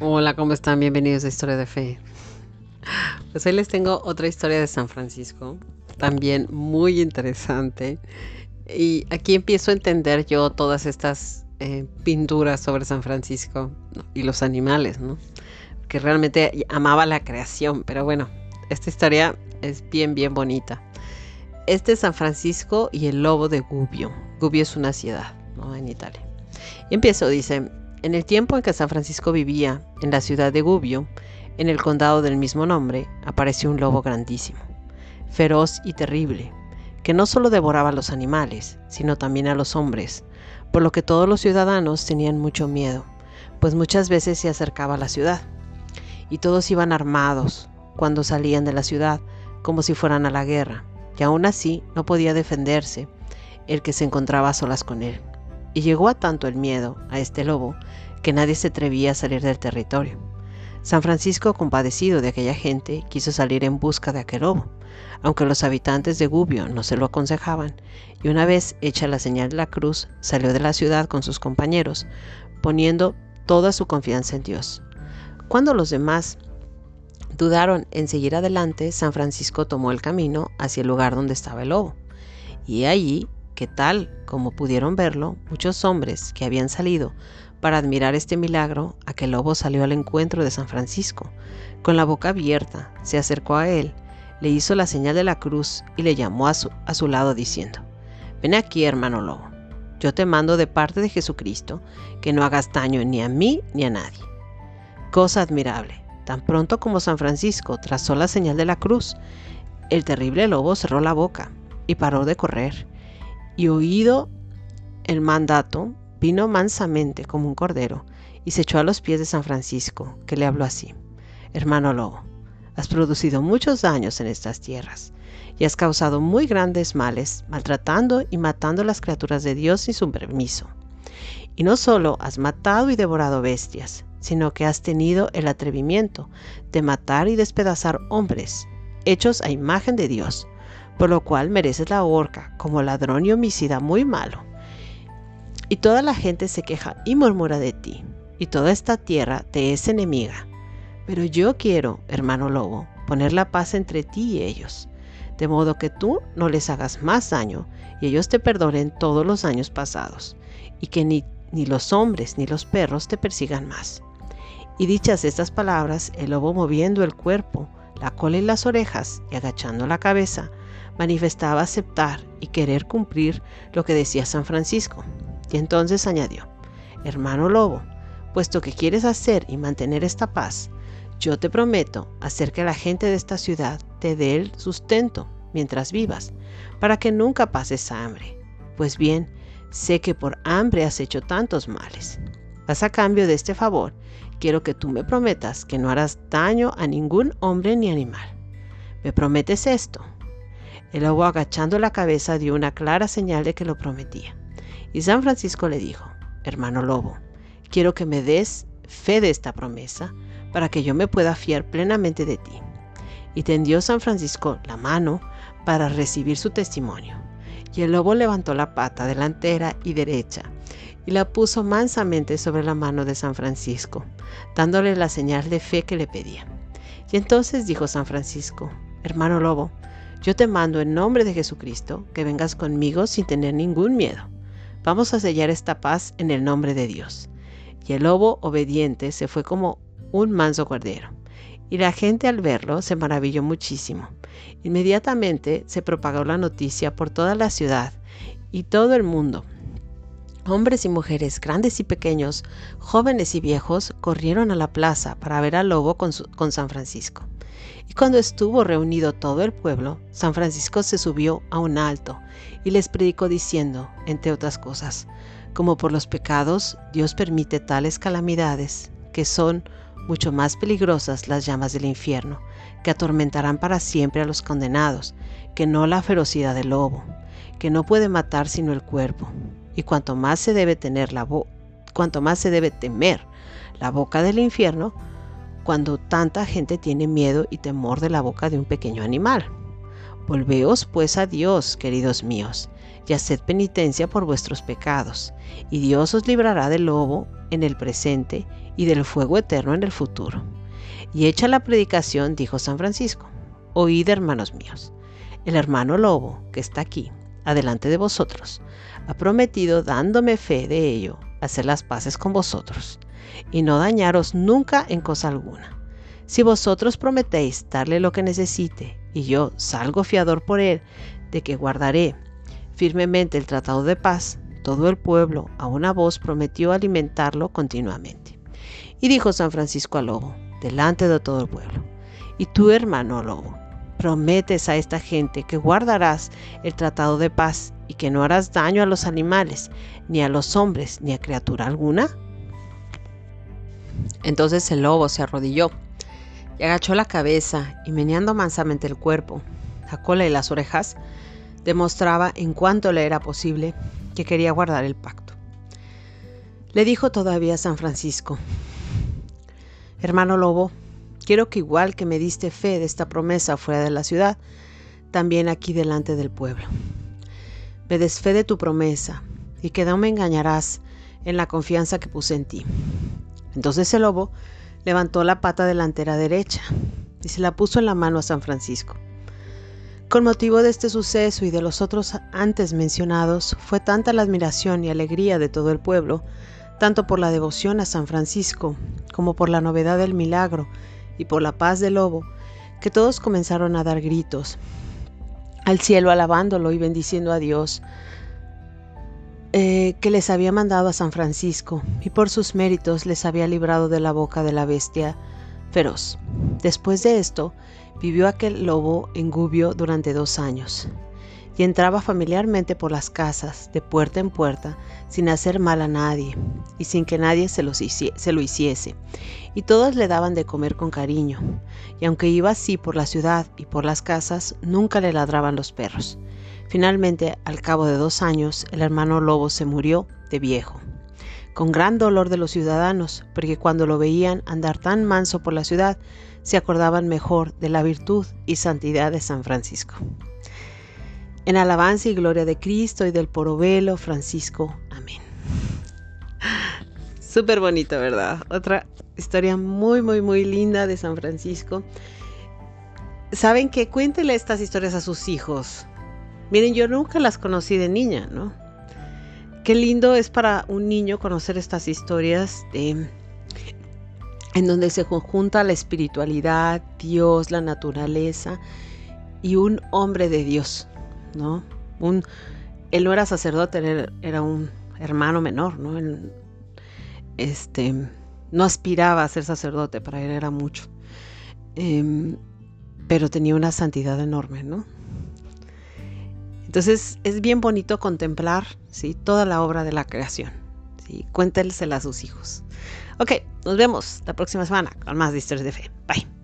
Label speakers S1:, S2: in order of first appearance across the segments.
S1: Hola, ¿cómo están? Bienvenidos a Historia de Fe. Pues hoy les tengo otra historia de San Francisco, también muy interesante. Y aquí empiezo a entender yo todas estas eh, pinturas sobre San Francisco y los animales, ¿no? Que realmente amaba la creación, pero bueno, esta historia es bien, bien bonita. Este es San Francisco y el lobo de Gubbio. Gubbio es una ciudad, ¿no? En Italia. Y empiezo, dice, en el tiempo en que San Francisco vivía en la ciudad de Gubbio, en el condado del mismo nombre, apareció un lobo grandísimo, feroz y terrible, que no solo devoraba a los animales, sino también a los hombres, por lo que todos los ciudadanos tenían mucho miedo, pues muchas veces se acercaba a la ciudad, y todos iban armados cuando salían de la ciudad, como si fueran a la guerra, y aún así no podía defenderse el que se encontraba a solas con él y llegó a tanto el miedo a este lobo que nadie se atrevía a salir del territorio. San Francisco, compadecido de aquella gente, quiso salir en busca de aquel lobo, aunque los habitantes de Gubbio no se lo aconsejaban, y una vez hecha la señal de la cruz, salió de la ciudad con sus compañeros, poniendo toda su confianza en Dios. Cuando los demás dudaron en seguir adelante, San Francisco tomó el camino hacia el lugar donde estaba el lobo, y allí tal como pudieron verlo, muchos hombres que habían salido para admirar este milagro, aquel lobo salió al encuentro de San Francisco. Con la boca abierta, se acercó a él, le hizo la señal de la cruz y le llamó a su, a su lado diciendo, Ven aquí, hermano lobo, yo te mando de parte de Jesucristo que no hagas daño ni a mí ni a nadie. Cosa admirable, tan pronto como San Francisco trazó la señal de la cruz, el terrible lobo cerró la boca y paró de correr y oído el mandato, vino mansamente como un cordero y se echó a los pies de San Francisco, que le habló así, Hermano Lobo, has producido muchos daños en estas tierras y has causado muy grandes males, maltratando y matando a las criaturas de Dios sin su permiso. Y no solo has matado y devorado bestias, sino que has tenido el atrevimiento de matar y despedazar hombres, hechos a imagen de Dios, por lo cual mereces la horca como ladrón y homicida muy malo. Y toda la gente se queja y murmura de ti, y toda esta tierra te es enemiga. Pero yo quiero, hermano lobo, poner la paz entre ti y ellos, de modo que tú no les hagas más daño y ellos te perdonen todos los años pasados, y que ni, ni los hombres ni los perros te persigan más. Y dichas estas palabras, el lobo moviendo el cuerpo, la cola y las orejas y agachando la cabeza, manifestaba aceptar y querer cumplir lo que decía San Francisco. Y entonces añadió, hermano lobo, puesto que quieres hacer y mantener esta paz, yo te prometo hacer que la gente de esta ciudad te dé el sustento mientras vivas, para que nunca pases hambre. Pues bien, sé que por hambre has hecho tantos males. Vas a cambio de este favor, quiero que tú me prometas que no harás daño a ningún hombre ni animal. ¿Me prometes esto? El lobo agachando la cabeza dio una clara señal de que lo prometía. Y San Francisco le dijo, hermano lobo, quiero que me des fe de esta promesa para que yo me pueda fiar plenamente de ti. Y tendió San Francisco la mano para recibir su testimonio. Y el lobo levantó la pata delantera y derecha y la puso mansamente sobre la mano de San Francisco, dándole la señal de fe que le pedía. Y entonces dijo San Francisco, hermano lobo, yo te mando en nombre de Jesucristo que vengas conmigo sin tener ningún miedo. Vamos a sellar esta paz en el nombre de Dios. Y el lobo obediente se fue como un manso cordero. Y la gente al verlo se maravilló muchísimo. Inmediatamente se propagó la noticia por toda la ciudad y todo el mundo. Hombres y mujeres, grandes y pequeños, jóvenes y viejos, corrieron a la plaza para ver al lobo con, con San Francisco. Y cuando estuvo reunido todo el pueblo, San Francisco se subió a un alto y les predicó diciendo, entre otras cosas, como por los pecados Dios permite tales calamidades, que son mucho más peligrosas las llamas del infierno, que atormentarán para siempre a los condenados, que no la ferocidad del lobo, que no puede matar sino el cuerpo. Y cuanto más se debe tener la cuanto más se debe temer la boca del infierno, cuando tanta gente tiene miedo y temor de la boca de un pequeño animal. Volveos pues a Dios, queridos míos, y haced penitencia por vuestros pecados, y Dios os librará del lobo en el presente y del fuego eterno en el futuro. Y hecha la predicación, dijo San Francisco, oíd hermanos míos, el hermano lobo que está aquí, adelante de vosotros, ha prometido, dándome fe de ello, hacer las paces con vosotros, y no dañaros nunca en cosa alguna. Si vosotros prometéis darle lo que necesite, y yo salgo fiador por él, de que guardaré firmemente el tratado de paz, todo el pueblo a una voz prometió alimentarlo continuamente. Y dijo San Francisco al lobo, delante de todo el pueblo, y tú hermano lobo, prometes a esta gente que guardarás el tratado de paz y que no harás daño a los animales, ni a los hombres, ni a criatura alguna. Entonces el lobo se arrodilló y agachó la cabeza y meneando mansamente el cuerpo, la cola y las orejas, demostraba en cuanto le era posible que quería guardar el pacto. Le dijo todavía San Francisco, Hermano Lobo, quiero que igual que me diste fe de esta promesa fuera de la ciudad, también aquí delante del pueblo. Me des fe de tu promesa y que no me engañarás en la confianza que puse en ti. Entonces el lobo levantó la pata delantera derecha y se la puso en la mano a San Francisco. Con motivo de este suceso y de los otros antes mencionados, fue tanta la admiración y alegría de todo el pueblo, tanto por la devoción a San Francisco como por la novedad del milagro y por la paz del lobo, que todos comenzaron a dar gritos al cielo alabándolo y bendiciendo a Dios, eh, que les había mandado a San Francisco y por sus méritos les había librado de la boca de la bestia feroz. Después de esto, Vivió aquel lobo en Gubbio durante dos años y entraba familiarmente por las casas, de puerta en puerta, sin hacer mal a nadie y sin que nadie se, se, lo hiciese. Y todos le daban de comer con cariño, y aunque iba así por la ciudad y por las casas, nunca le ladraban los perros. Finalmente, al cabo de dos años, el hermano lobo se murió de viejo, con gran dolor de los ciudadanos, porque cuando lo veían andar tan manso por la ciudad, se acordaban mejor de la virtud y santidad de San Francisco. En alabanza y gloria de Cristo y del porobelo Francisco. Amén. Súper bonito, ¿verdad? Otra historia muy, muy, muy linda de San Francisco. Saben que cuéntenle estas historias a sus hijos. Miren, yo nunca las conocí de niña, ¿no? Qué lindo es para un niño conocer estas historias de en donde se conjunta la espiritualidad, Dios, la naturaleza y un hombre de Dios, ¿no? Un, él no era sacerdote, era un hermano menor, ¿no? este, no aspiraba a ser sacerdote, para él era mucho, em, pero tenía una santidad enorme, ¿no? Entonces es bien bonito contemplar, ¿sí? Toda la obra de la creación, ¿sí? Cuéntelsela a sus hijos. Ok, nos vemos la próxima semana con más de historias de fe. Bye.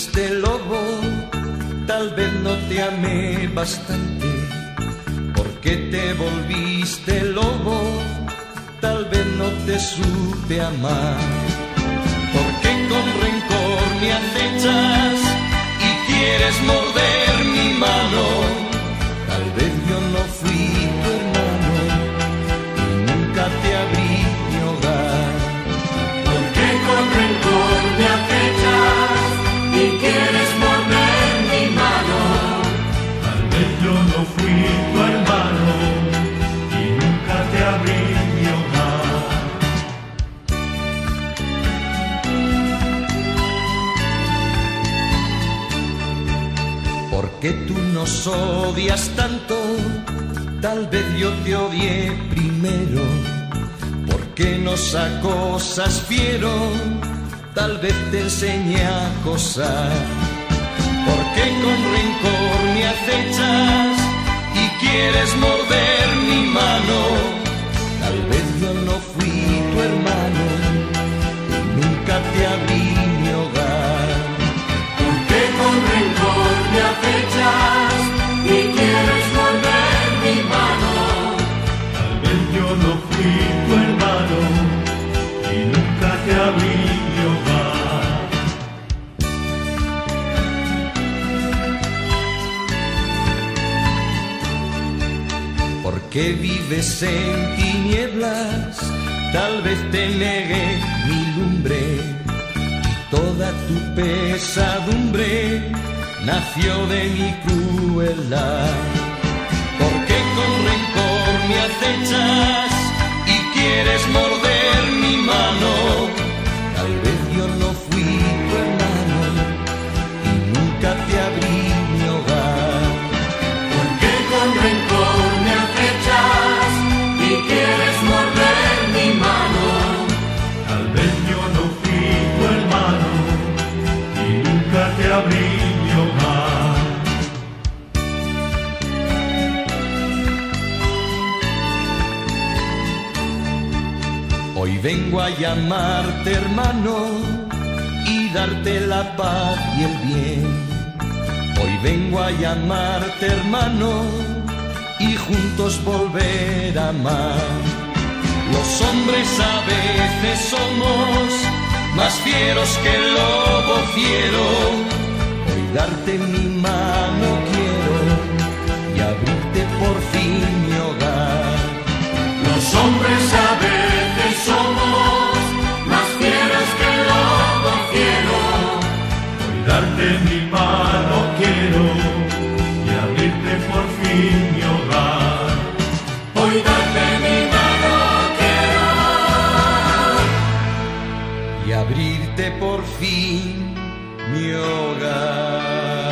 S2: Volviste lobo? Tal vez no te amé bastante que te volviste lobo, tal vez no te supe amar. Porque con rencor me acechas y quieres morder mi mano, tal vez yo no fui que tú nos odias tanto, tal vez yo te odié primero, porque nos acosas fiero, tal vez te enseñé a acosar, porque con rencor me acechas y quieres morder mi mano, tal vez yo no fui tu hermano, y nunca te abrí mi hogar, en tinieblas? Tal vez te negué mi lumbre toda tu pesadumbre nació de mi crueldad. ¿Por qué con rencor me acechas y quieres morder mi mano? Vengo a llamarte hermano y darte la paz y el bien. Hoy vengo a llamarte hermano y juntos volver a amar. Los hombres a veces somos más fieros que el lobo fiero. Hoy darte mi mano y abrirte por fin mi hogar.